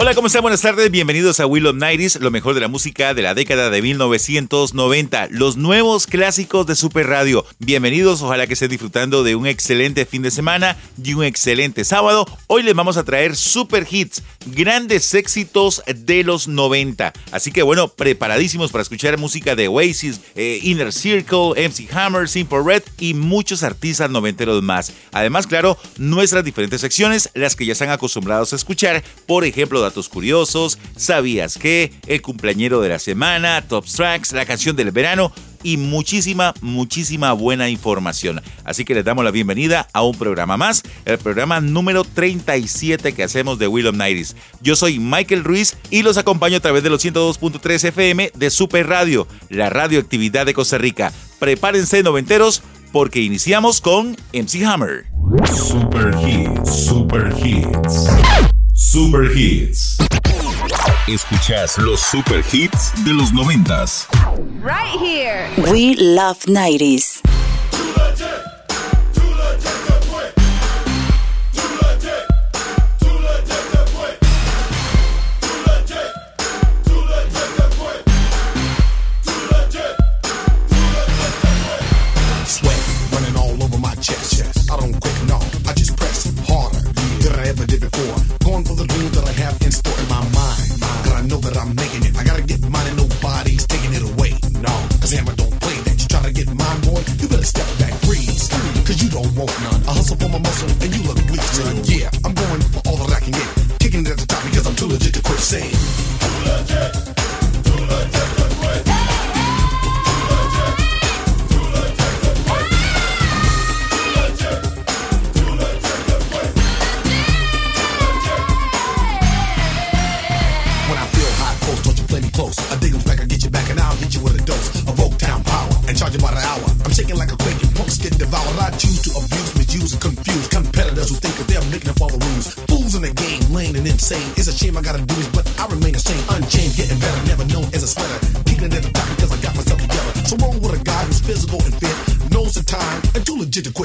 Hola, ¿cómo están? Buenas tardes, bienvenidos a Will of Nighties, lo mejor de la música de la década de 1990, los nuevos clásicos de Super Radio. Bienvenidos, ojalá que estén disfrutando de un excelente fin de semana y un excelente sábado. Hoy les vamos a traer super hits, grandes éxitos de los 90. Así que bueno, preparadísimos para escuchar música de Oasis, eh, Inner Circle, MC Hammer, Simple Red y muchos artistas noventeros más. Además, claro, nuestras diferentes secciones, las que ya están acostumbrados a escuchar, por ejemplo, datos curiosos, sabías que, el cumpleañero de la semana, top tracks, la canción del verano y muchísima, muchísima buena información. Así que les damos la bienvenida a un programa más, el programa número 37 que hacemos de Will of Nighties. Yo soy Michael Ruiz y los acompaño a través de los 102.3 FM de Super Radio, la radioactividad de Costa Rica. Prepárense noventeros porque iniciamos con MC Hammer. Super Hits, Super Hits. Super Hits. Escuchas los super hits de los noventas. right here. We Love 90s.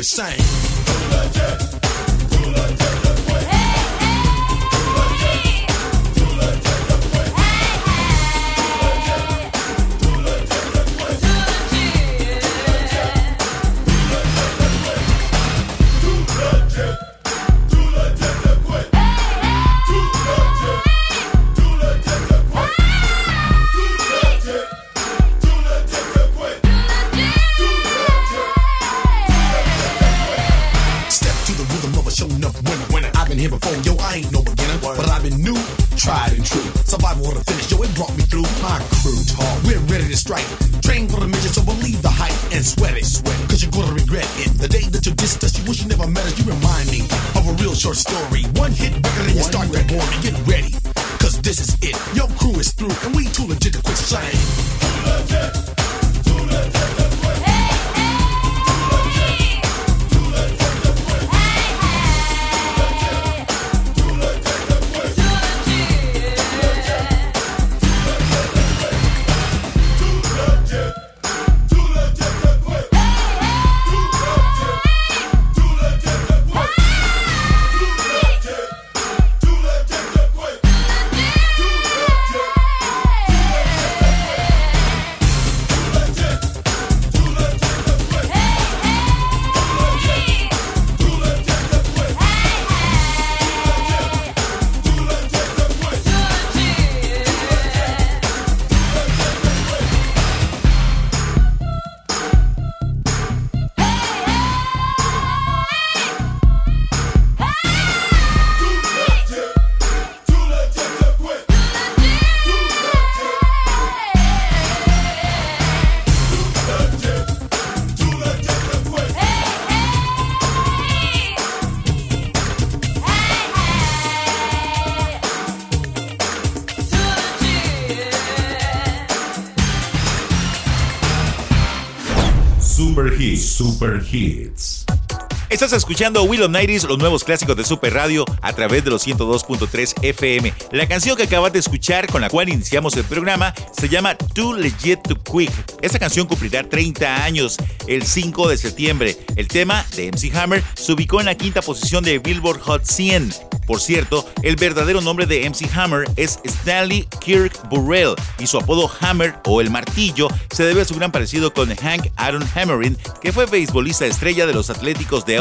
Too legit Super Hits. Estás escuchando Will of los nuevos clásicos de Super Radio a través de los 102.3 FM. La canción que acabas de escuchar, con la cual iniciamos el programa, se llama Too Legit to Quick. Esta canción cumplirá 30 años el 5 de septiembre. El tema de MC Hammer se ubicó en la quinta posición de Billboard Hot 100. Por cierto, el verdadero nombre de MC Hammer es Stanley Kirk Burrell y su apodo Hammer o el martillo se debe a su gran parecido con Hank Aaron Hammerin, que fue beisbolista estrella de los Atléticos de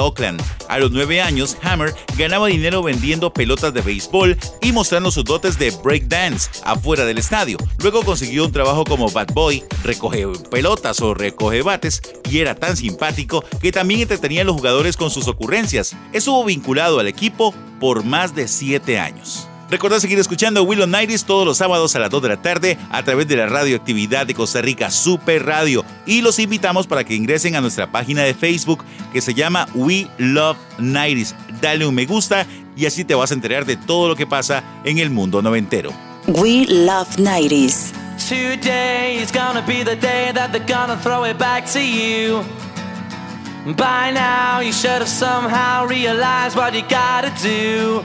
A los nueve años, Hammer ganaba dinero vendiendo pelotas de béisbol y mostrando sus dotes de breakdance afuera del estadio. Luego consiguió un trabajo como bad boy, recoge pelotas o recoge bates y era tan simpático que también entretenía a los jugadores con sus ocurrencias. Estuvo vinculado al equipo por más de siete años. Recordad seguir escuchando Willow Nighties todos los sábados a las 2 de la tarde a través de la radioactividad de Costa Rica Super Radio y los invitamos para que ingresen a nuestra página de Facebook que se llama We Love Nighties. Dale un me gusta y así te vas a enterar de todo lo que pasa en el mundo noventero. We Love 90s. Today is gonna be the day that they're gonna throw it back to you. By now, you should have somehow realized what you gotta do.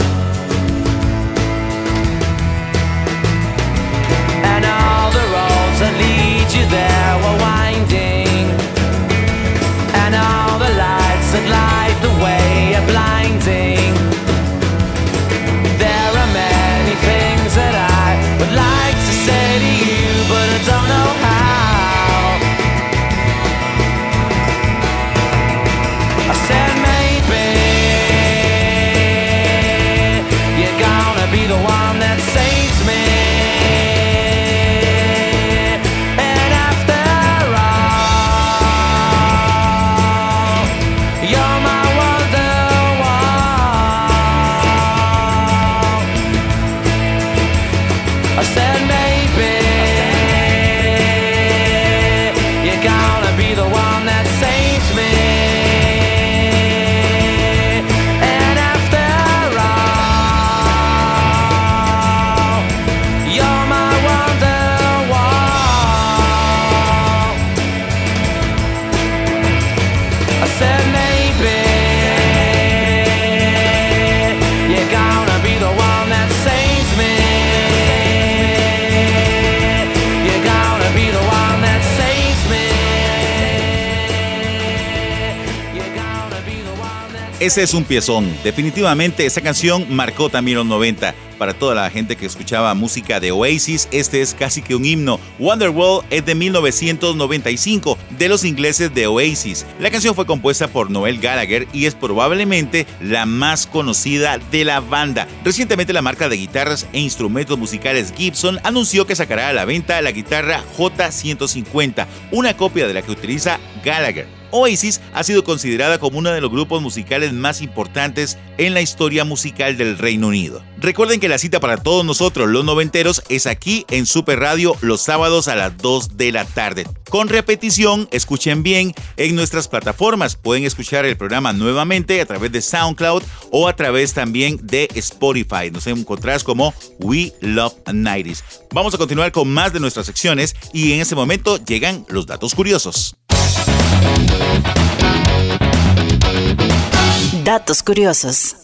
Ese es un piezón. Definitivamente esa canción marcó también los 90. Para toda la gente que escuchaba música de Oasis, este es casi que un himno. Wonderwall es de 1995, de los ingleses de Oasis. La canción fue compuesta por Noel Gallagher y es probablemente la más conocida de la banda. Recientemente la marca de guitarras e instrumentos musicales Gibson anunció que sacará a la venta la guitarra J150, una copia de la que utiliza Gallagher. Oasis ha sido considerada como uno de los grupos musicales más importantes en la historia musical del Reino Unido. Recuerden que la cita para todos nosotros, los noventeros, es aquí en Super Radio los sábados a las 2 de la tarde. Con repetición, escuchen bien, en nuestras plataformas pueden escuchar el programa nuevamente a través de SoundCloud o a través también de Spotify. Nos encontrarás como We Love 90s. Vamos a continuar con más de nuestras secciones y en este momento llegan los datos curiosos. Datos curiosos.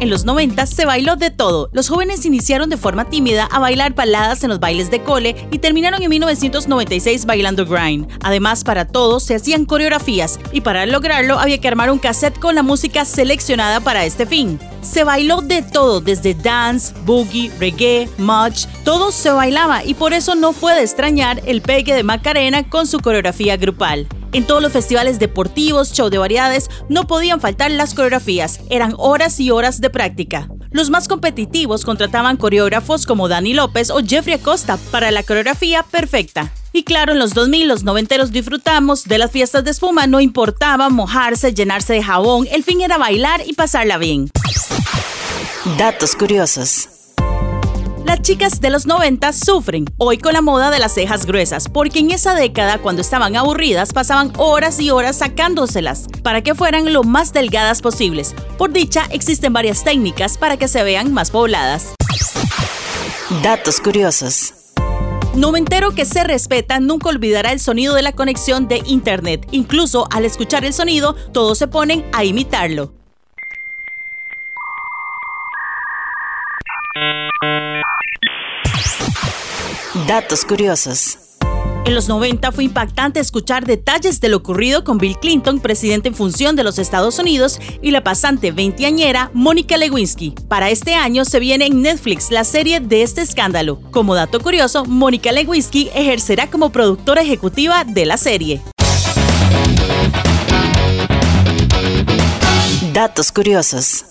En los 90 se bailó de todo. Los jóvenes iniciaron de forma tímida a bailar baladas en los bailes de cole y terminaron en 1996 bailando grind. Además, para todos se hacían coreografías y para lograrlo había que armar un cassette con la música seleccionada para este fin. Se bailó de todo, desde dance, boogie, reggae, much, todo se bailaba y por eso no fue de extrañar el pegue de Macarena con su coreografía grupal. En todos los festivales deportivos, show de variedades, no podían faltar las coreografías, eran horas y horas de práctica. Los más competitivos contrataban coreógrafos como Dani López o Jeffrey Acosta para la coreografía perfecta. Y claro, en los 2000 los noventeros disfrutamos de las fiestas de espuma, no importaba mojarse, llenarse de jabón, el fin era bailar y pasarla bien. Datos curiosos. Las chicas de los 90 sufren hoy con la moda de las cejas gruesas, porque en esa década, cuando estaban aburridas, pasaban horas y horas sacándoselas para que fueran lo más delgadas posibles. Por dicha, existen varias técnicas para que se vean más pobladas. Datos curiosos. Noventero que se respeta nunca olvidará el sonido de la conexión de Internet. Incluso al escuchar el sonido, todos se ponen a imitarlo. Datos curiosos. En los 90 fue impactante escuchar detalles de lo ocurrido con Bill Clinton, presidente en función de los Estados Unidos, y la pasante veinteañera Mónica Lewinsky. Para este año se viene en Netflix la serie de este escándalo. Como dato curioso, Mónica Lewinsky ejercerá como productora ejecutiva de la serie. Datos curiosos.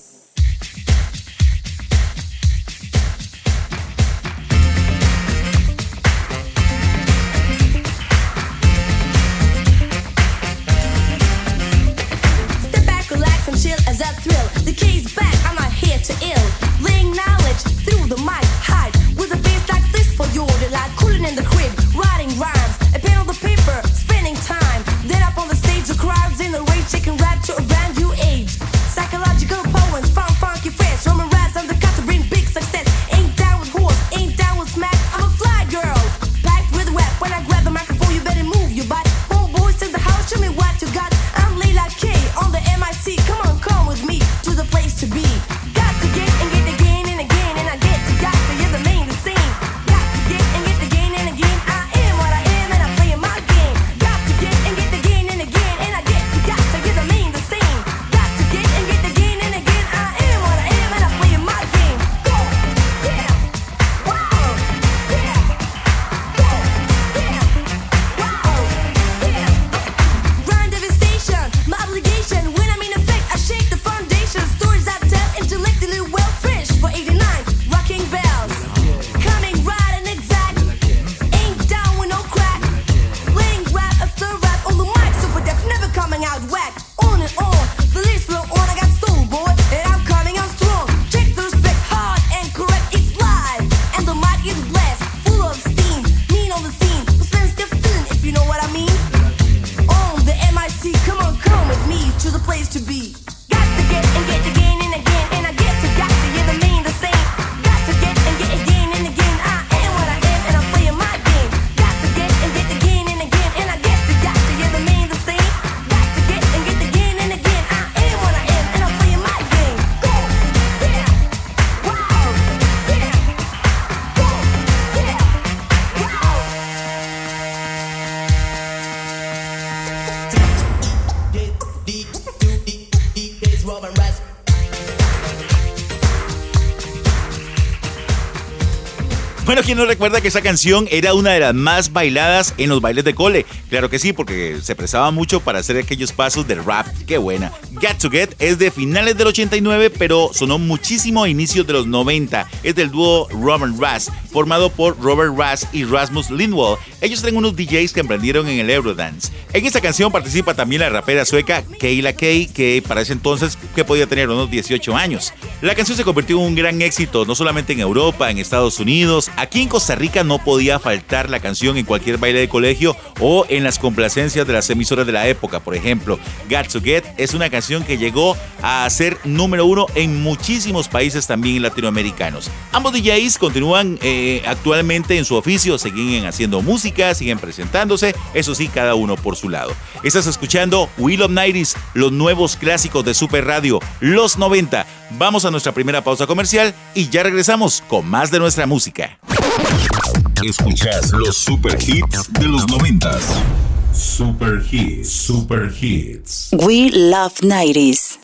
you're the light, cooling in the crib, writing rhymes, a pen on the paper, spending time. Then up on the stage, the crowd's in a rage, shaking rap to a brand new age. Psychological poems, fun, funky face, Bueno, ¿quién no recuerda que esa canción era una de las más bailadas en los bailes de cole? Claro que sí, porque se prestaba mucho para hacer aquellos pasos de rap. ¡Qué buena! Get to Get es de finales del 89, pero sonó muchísimo a inicios de los 90. Es del dúo Robert Rass, formado por Robert Rass y Rasmus Lindwall. Ellos tienen unos DJs que emprendieron en el Eurodance. En esta canción participa también la rapera sueca Kayla Kay, que para ese entonces que podía tener unos 18 años. La canción se convirtió en un gran éxito, no solamente en Europa, en Estados Unidos, aquí en Costa Rica no podía faltar la canción en cualquier baile de colegio o en las complacencias de las emisoras de la época. Por ejemplo, Got to Get es una canción que llegó a ser número uno en muchísimos países también latinoamericanos. Ambos DJs continúan eh, actualmente en su oficio, siguen haciendo música, siguen presentándose, eso sí, cada uno por su lado. Estás escuchando Will of Nighties, los nuevos clásicos de Super Radio, los 90. Vamos a nuestra primera pausa comercial y ya regresamos con más de nuestra música. Escuchas los super hits de los noventas. Super hits, super hits. We love 90s.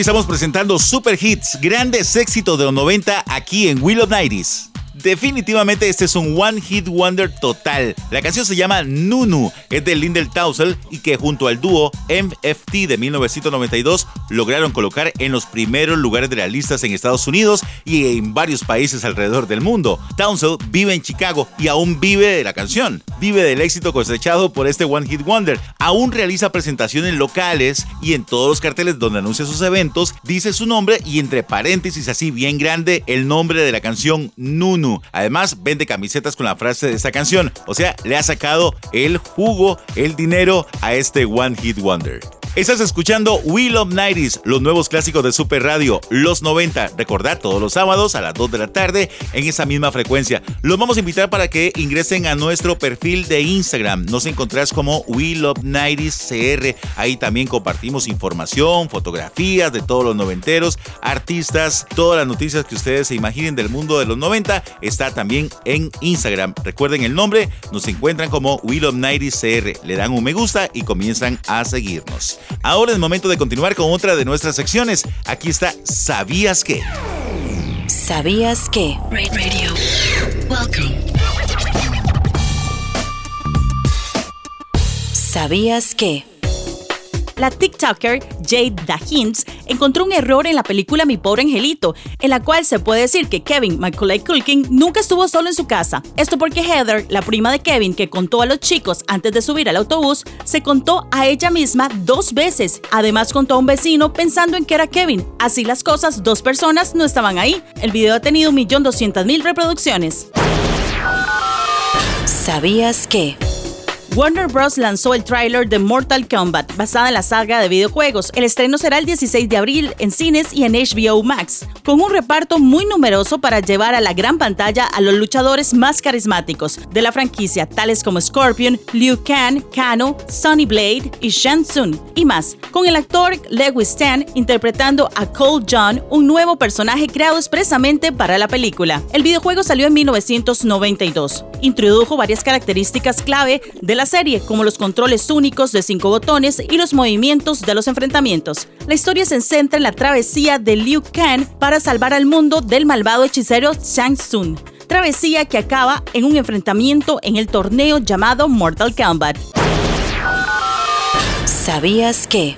Estamos presentando super hits, grandes éxitos de los 90 aquí en Will of Nighties. Definitivamente este es un One Hit Wonder total. La canción se llama Nunu, es de Lindel Tausel y que junto al dúo MFT de 1992 lograron colocar en los primeros lugares de las listas en Estados Unidos y en varios países alrededor del mundo. Townsend vive en Chicago y aún vive de la canción, vive del éxito cosechado por este One Hit Wonder. Aún realiza presentaciones locales y en todos los carteles donde anuncia sus eventos dice su nombre y entre paréntesis así bien grande el nombre de la canción Nunu. Además, vende camisetas con la frase de esta canción. O sea, le ha sacado el jugo, el dinero a este One Hit Wonder. Estás escuchando We Love 90 los nuevos clásicos de Super Radio, los 90. Recordad todos los sábados a las 2 de la tarde en esa misma frecuencia. Los vamos a invitar para que ingresen a nuestro perfil de Instagram. Nos encontrás como We Love 90 CR. Ahí también compartimos información, fotografías de todos los noventeros, artistas, todas las noticias que ustedes se imaginen del mundo de los 90. Está también en Instagram. Recuerden el nombre, nos encuentran como We Love 90 CR. Le dan un me gusta y comienzan a seguirnos. Ahora es momento de continuar con otra de nuestras secciones. Aquí está ¿Sabías qué? ¿Sabías? Radio. Welcome. ¿Sabías que? La TikToker Jade Dahins encontró un error en la película Mi pobre angelito, en la cual se puede decir que Kevin Macaulay Culkin nunca estuvo solo en su casa. Esto porque Heather, la prima de Kevin que contó a los chicos antes de subir al autobús, se contó a ella misma dos veces. Además contó a un vecino pensando en que era Kevin. Así las cosas, dos personas no estaban ahí. El video ha tenido 1.200.000 reproducciones. ¿Sabías que? Warner Bros. lanzó el tráiler de Mortal Kombat, basada en la saga de videojuegos. El estreno será el 16 de abril en cines y en HBO Max, con un reparto muy numeroso para llevar a la gran pantalla a los luchadores más carismáticos de la franquicia, tales como Scorpion, Liu Kang, Kano, Sonny Blade y Shang Tsung, y más, con el actor Lewis Stan interpretando a Cole John, un nuevo personaje creado expresamente para la película. El videojuego salió en 1992. Introdujo varias características clave de la serie, como los controles únicos de cinco botones y los movimientos de los enfrentamientos. La historia se centra en la travesía de Liu Kang para salvar al mundo del malvado hechicero Shang Tsung. Travesía que acaba en un enfrentamiento en el torneo llamado Mortal Kombat. ¿Sabías que?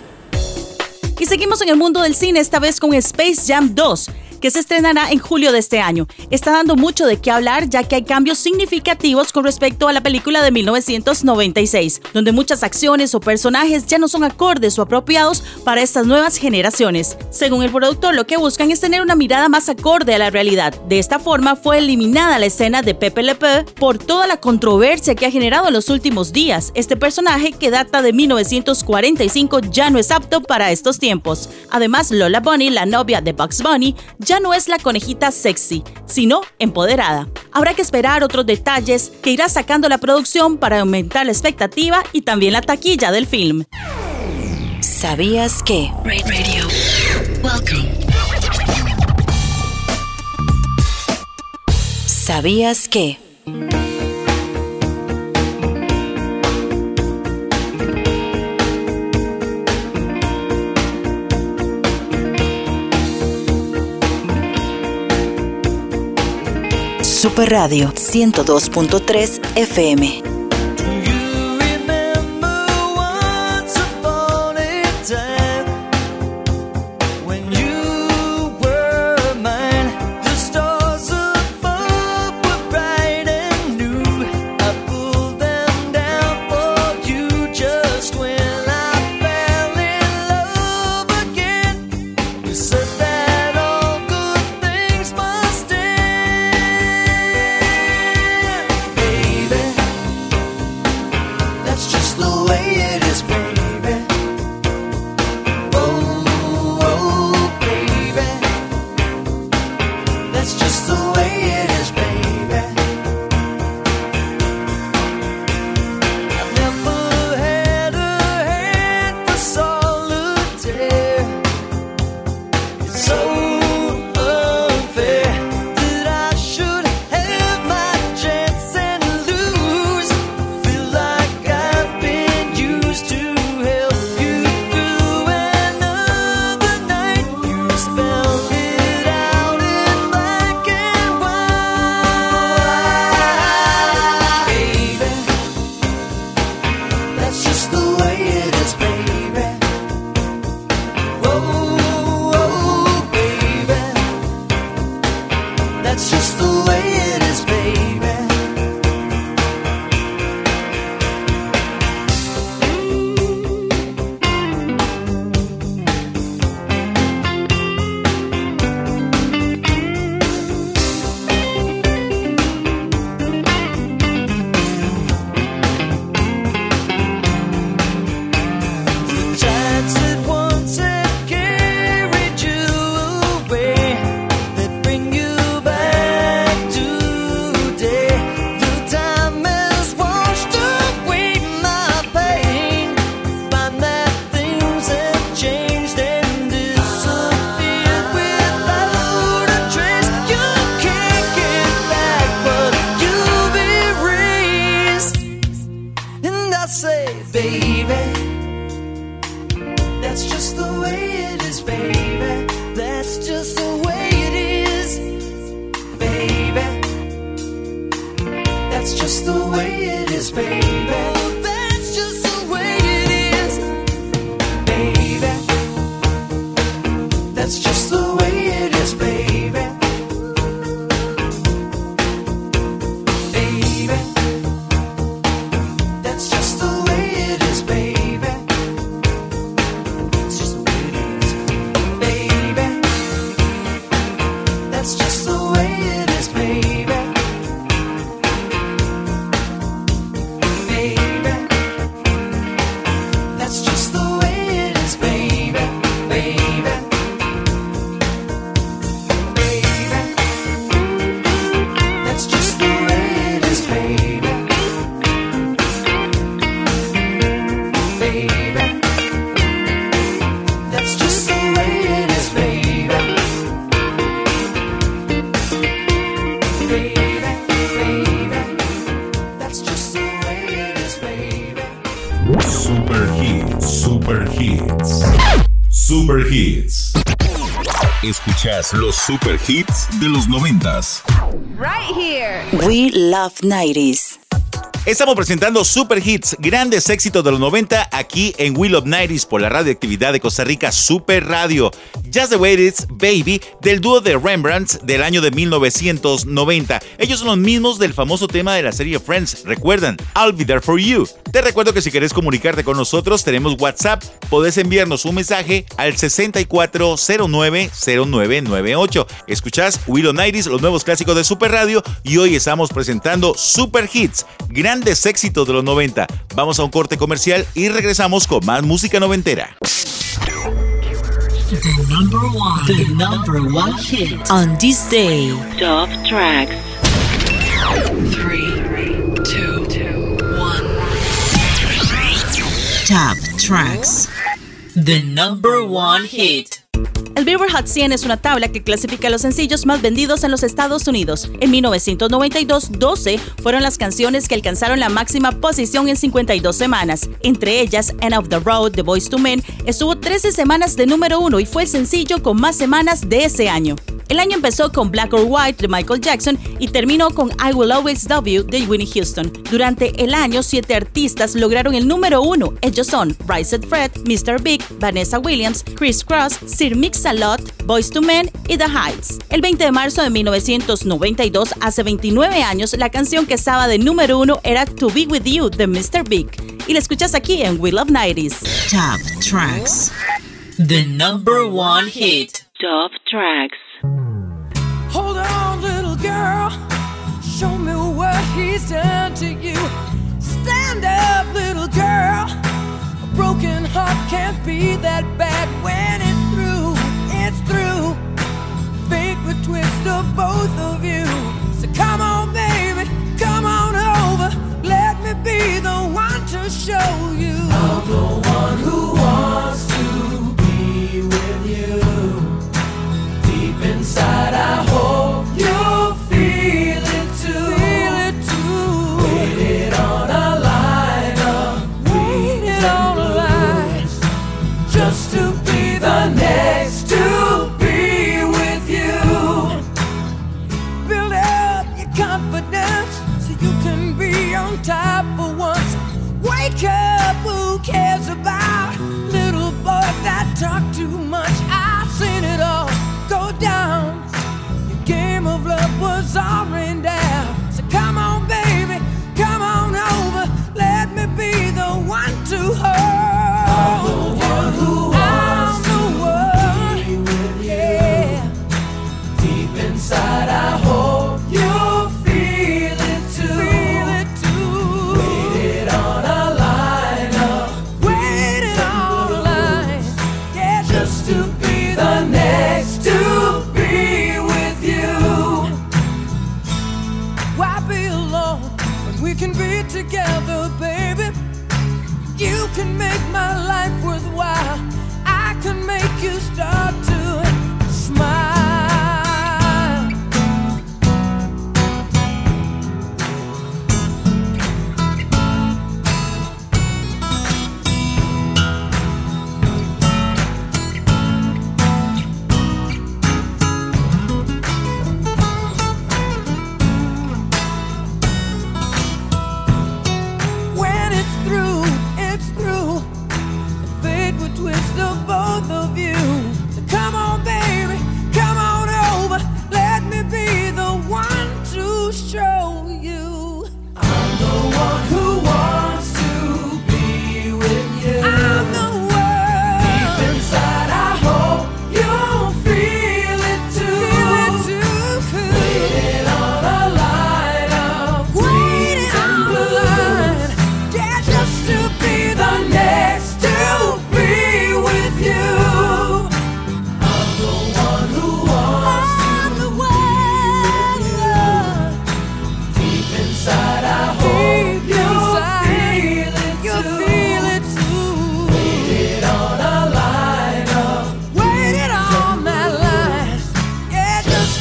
Y seguimos en el mundo del cine, esta vez con Space Jam 2 que se estrenará en julio de este año. Está dando mucho de qué hablar ya que hay cambios significativos con respecto a la película de 1996, donde muchas acciones o personajes ya no son acordes o apropiados para estas nuevas generaciones. Según el productor, lo que buscan es tener una mirada más acorde a la realidad. De esta forma fue eliminada la escena de Pepe Le Pew por toda la controversia que ha generado en los últimos días. Este personaje, que data de 1945, ya no es apto para estos tiempos. Además, Lola Bunny, la novia de Bugs Bunny, ya no es la conejita sexy, sino empoderada. Habrá que esperar otros detalles que irá sacando la producción para aumentar la expectativa y también la taquilla del film. ¿Sabías que? Radio. Welcome. ¿Sabías que? Super Radio 102.3 FM. Super Hits, Super Hits. Super Hits. Escuchas los Super Hits de los noventas. Right here. We love 90s. Estamos presentando Super Hits, grandes éxitos de los 90 aquí en Will of Nighties por la radioactividad de Costa Rica Super Radio. Just the Way It Is, Baby, del dúo de Rembrandt del año de 1990. Ellos son los mismos del famoso tema de la serie Friends. Recuerdan, I'll Be There For You. Te recuerdo que si quieres comunicarte con nosotros, tenemos WhatsApp. Podés enviarnos un mensaje al 64090998. Escuchás Will of Nighties, los nuevos clásicos de Super Radio, y hoy estamos presentando Super Hits, grandes éxitos de los 90. Vamos a un corte comercial y regresamos con más música noventera. The number one. The number one hit on this day. Top tracks. Three, two, one. Top tracks. The number one hit. El Billboard Hot 100 es una tabla que clasifica los sencillos más vendidos en los Estados Unidos. En 1992, 12 fueron las canciones que alcanzaron la máxima posición en 52 semanas. Entre ellas, End of the Road de Boys to Men estuvo 13 semanas de número 1 y fue el sencillo con más semanas de ese año. El año empezó con Black or White de Michael Jackson y terminó con I Will Always Love You de Winnie Houston. Durante el año, siete artistas lograron el número uno. Ellos son Rise Fred, Mr. Big, Vanessa Williams, Chris Cross, Sir Mix-a-Lot, Boys to Men y The Heights. El 20 de marzo de 1992, hace 29 años, la canción que estaba de número uno era To Be With You de Mr. Big. Y la escuchas aquí en We Love 90s. Top tracks. The number one hit. Top tracks. Hold on, little girl. Show me what he's done to you. Stand up, little girl. A broken heart can't be that bad when it's twist of both of you. So come on, baby, come on over. Let me be the one to show you. I'm the one who wants to be with you. Deep inside, I hope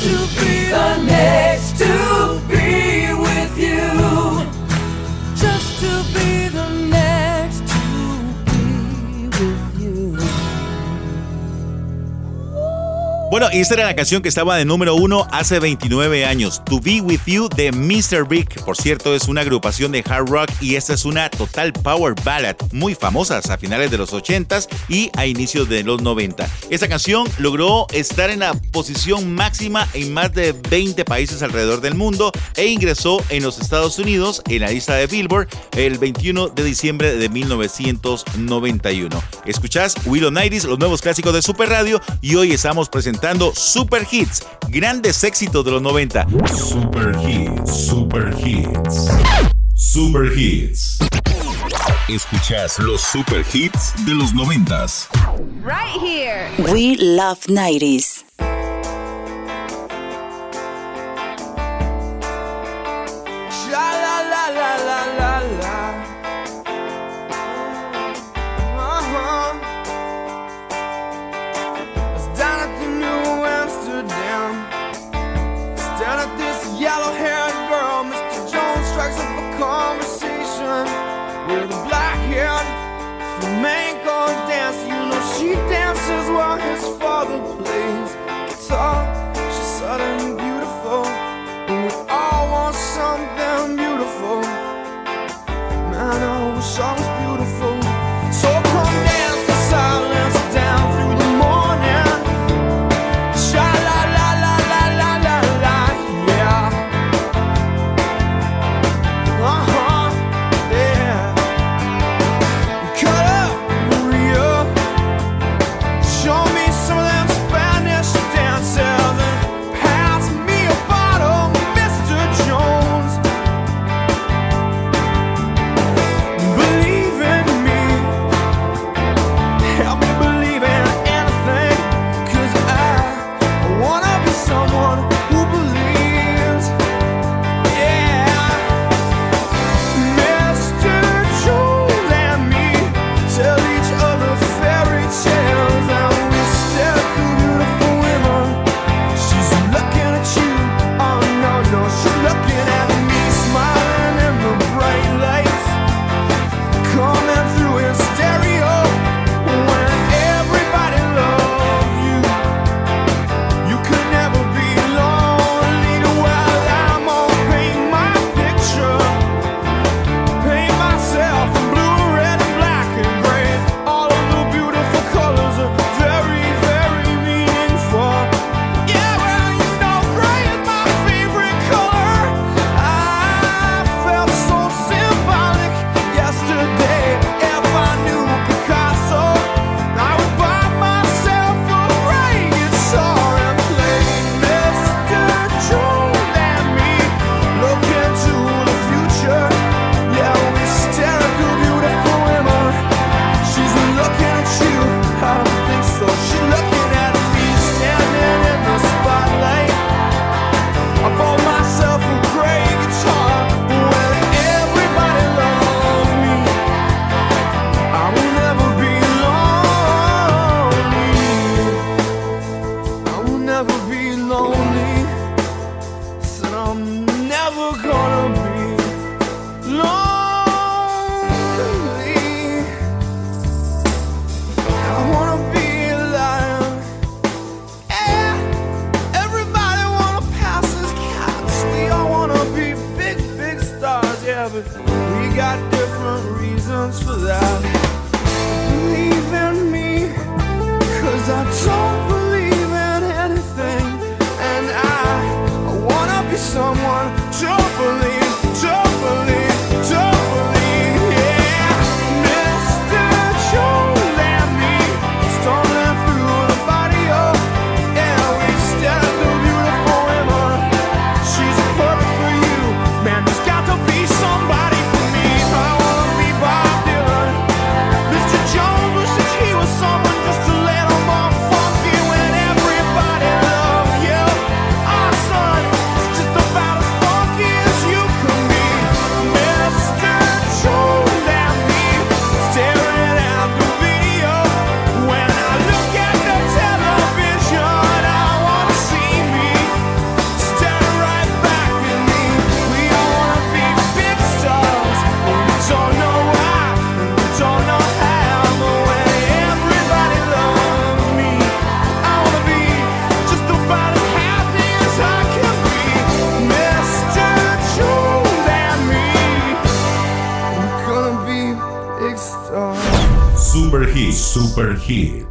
to be Y esta era la canción que estaba de número uno hace 29 años, To Be With You de Mr. Big. Por cierto, es una agrupación de hard rock y esta es una total power ballad, muy famosas a finales de los 80s y a inicios de los 90. Esta canción logró estar en la posición máxima en más de 20 países alrededor del mundo e ingresó en los Estados Unidos en la lista de Billboard el 21 de diciembre de 1991. Escuchás Willow Nighties, los nuevos clásicos de Super Radio y hoy estamos presentando Super Hits, grandes éxitos de los 90. Super Hits, Super Hits. Super Hits. Escuchas los Super Hits de los noventas. Right here. We love 90s. Guitar. She's suddenly beautiful. And we all want something beautiful. Man, I wish I was Super Hits.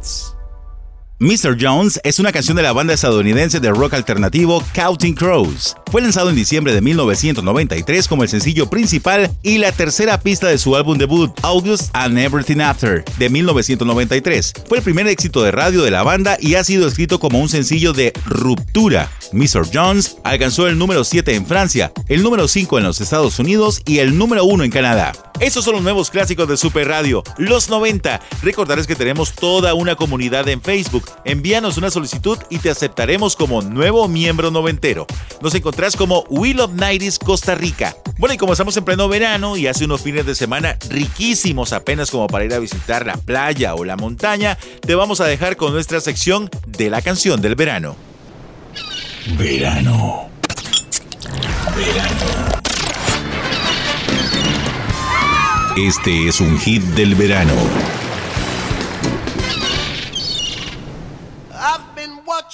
Mr. Jones es una canción de la banda estadounidense de rock alternativo Counting Crows. Fue lanzado en diciembre de 1993 como el sencillo principal y la tercera pista de su álbum debut, August and Everything After, de 1993. Fue el primer éxito de radio de la banda y ha sido escrito como un sencillo de ruptura. Mr. Jones alcanzó el número 7 en Francia, el número 5 en los Estados Unidos y el número 1 en Canadá. Estos son los nuevos clásicos de Super Radio, los 90. Recordarles que tenemos toda una comunidad en Facebook. Envíanos una solicitud y te aceptaremos como nuevo miembro noventero. Nos encontrás como Will of Nighties Costa Rica. Bueno, y como estamos en pleno verano y hace unos fines de semana riquísimos apenas como para ir a visitar la playa o la montaña, te vamos a dejar con nuestra sección de la canción del verano. Verano. Verano. Este es un hit del verano.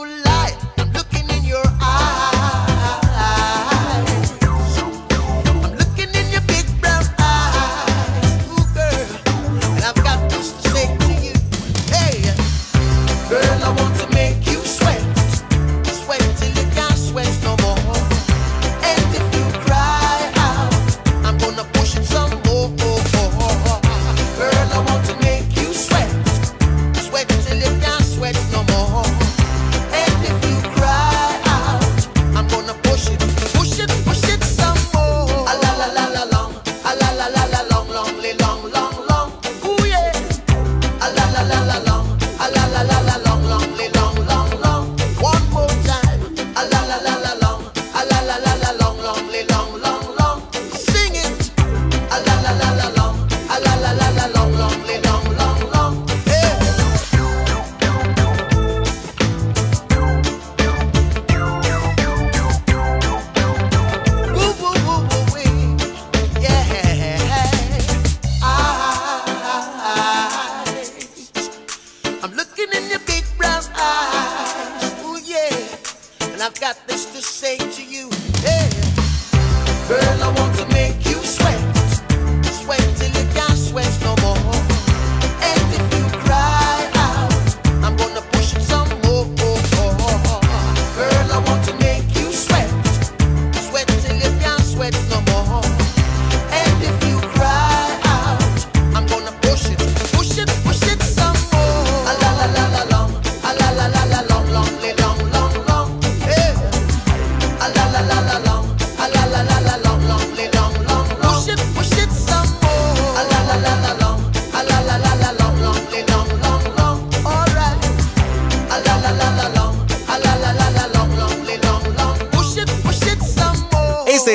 lie.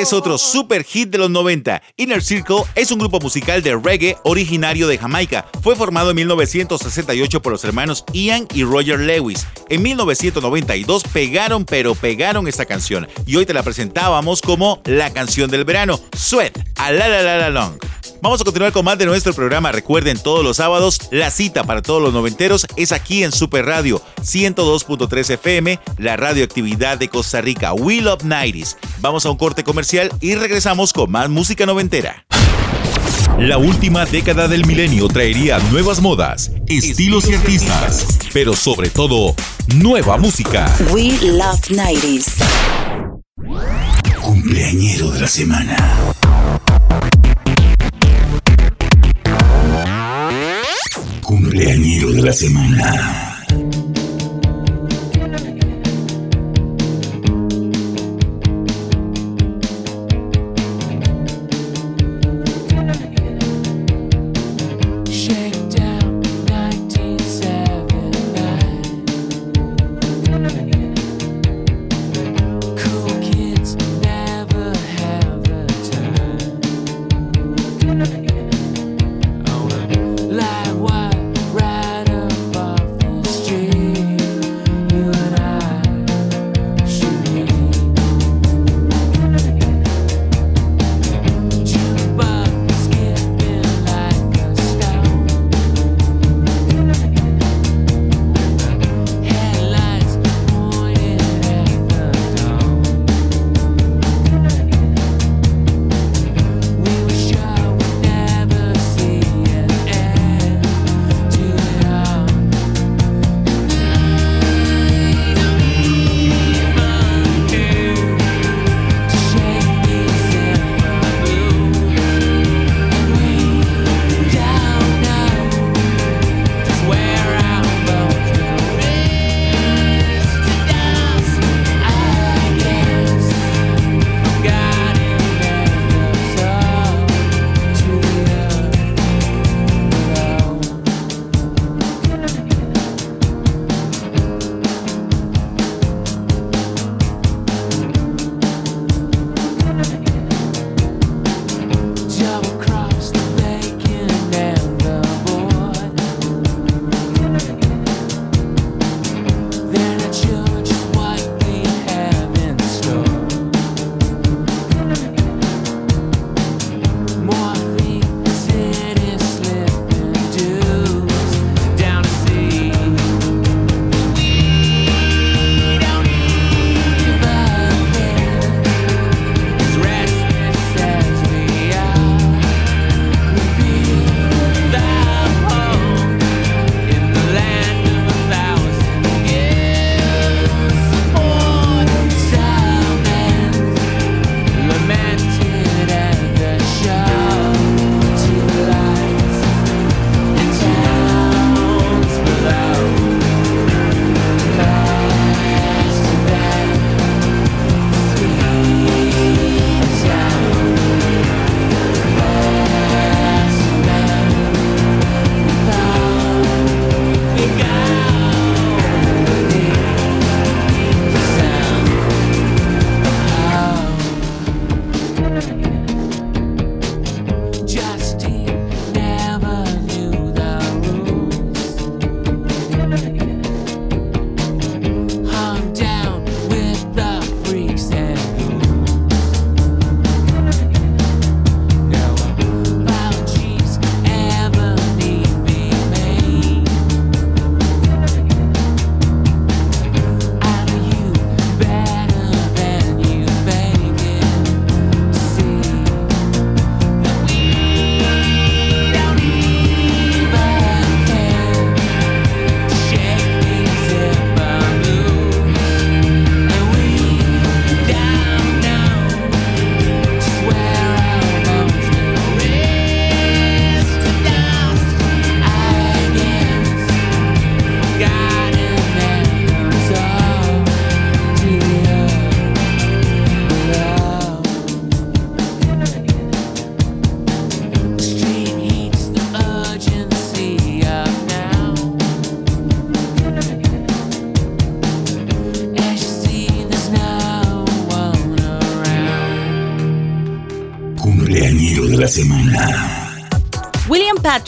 Es otro super hit de los 90. Inner Circle es un grupo musical de reggae originario de Jamaica. Fue formado en 1968 por los hermanos Ian y Roger Lewis. En 1992 pegaron pero pegaron esta canción y hoy te la presentábamos como la canción del verano, Sweat, a la la la la long. Vamos a continuar con más de nuestro programa. Recuerden, todos los sábados, la cita para todos los noventeros es aquí en Super Radio 102.3 FM, la radioactividad de Costa Rica, We Love 90 Vamos a un corte comercial y regresamos con más música noventera. La última década del milenio traería nuevas modas, estilos y artistas, pero sobre todo, nueva música. We love 90s. Cumpleañero de la semana. Cumpleañero de la semana.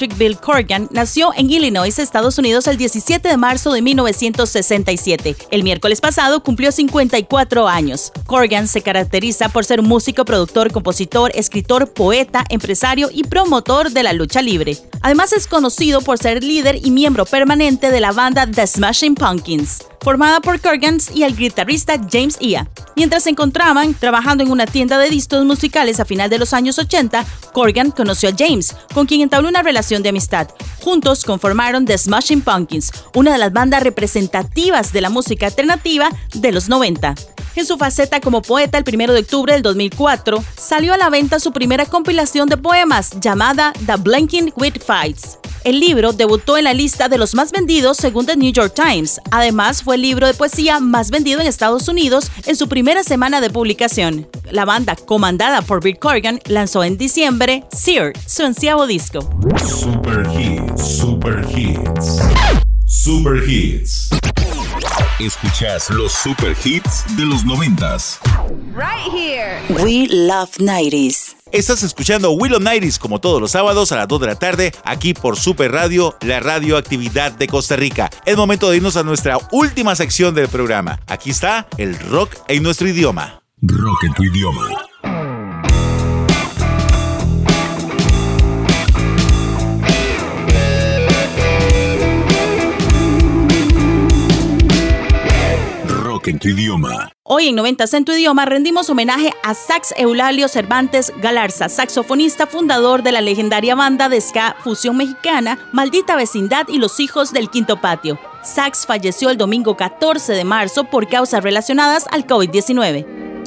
Patrick Bill Corgan nació en Illinois, Estados Unidos, el 17 de marzo de 1967. El miércoles pasado cumplió 54 años. Corgan se caracteriza por ser músico, productor, compositor, escritor, poeta, empresario y promotor de la lucha libre. Además es conocido por ser líder y miembro permanente de la banda The Smashing Pumpkins formada por Corgan y el guitarrista James Ia. Mientras se encontraban trabajando en una tienda de discos musicales a final de los años 80, Corgan conoció a James, con quien entabló una relación de amistad. Juntos conformaron The Smashing Pumpkins, una de las bandas representativas de la música alternativa de los 90. En su faceta como poeta, el 1 de octubre del 2004, salió a la venta su primera compilación de poemas llamada The Blinking With Fights. El libro debutó en la lista de los más vendidos según The New York Times. Además, fue el libro de poesía más vendido en Estados Unidos en su primera semana de publicación. La banda, comandada por Bill Corgan, lanzó en diciembre Sear, su onceavo disco. Super Hits, Super Hits. Super Hits. Escuchas los super hits de los noventas. Right here. We love 90s. Estás escuchando Willow Nighties como todos los sábados a las 2 de la tarde aquí por Super Radio, la radioactividad de Costa Rica. Es momento de irnos a nuestra última sección del programa. Aquí está el rock en nuestro idioma. Rock en tu idioma. En tu idioma. Hoy en 90 en tu idioma rendimos homenaje a Sax Eulalio Cervantes Galarza, saxofonista fundador de la legendaria banda de ska fusión mexicana Maldita Vecindad y los Hijos del Quinto Patio. Sax falleció el domingo 14 de marzo por causas relacionadas al COVID-19.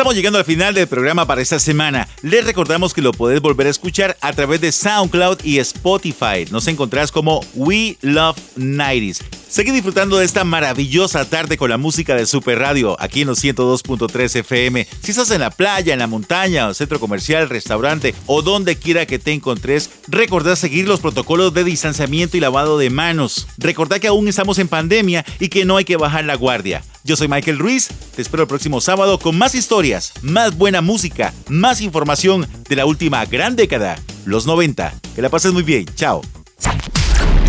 Estamos llegando al final del programa para esta semana. Les recordamos que lo podés volver a escuchar a través de SoundCloud y Spotify. Nos encontrás como We Love 90s. Seguí disfrutando de esta maravillosa tarde con la música de Super Radio aquí en los 102.3 FM. Si estás en la playa, en la montaña, o centro comercial, restaurante o donde quiera que te encontres, recordá seguir los protocolos de distanciamiento y lavado de manos. Recordá que aún estamos en pandemia y que no hay que bajar la guardia. Yo soy Michael Ruiz, te espero el próximo sábado con más historias, más buena música, más información de la última gran década, los 90. Que la pases muy bien, chao.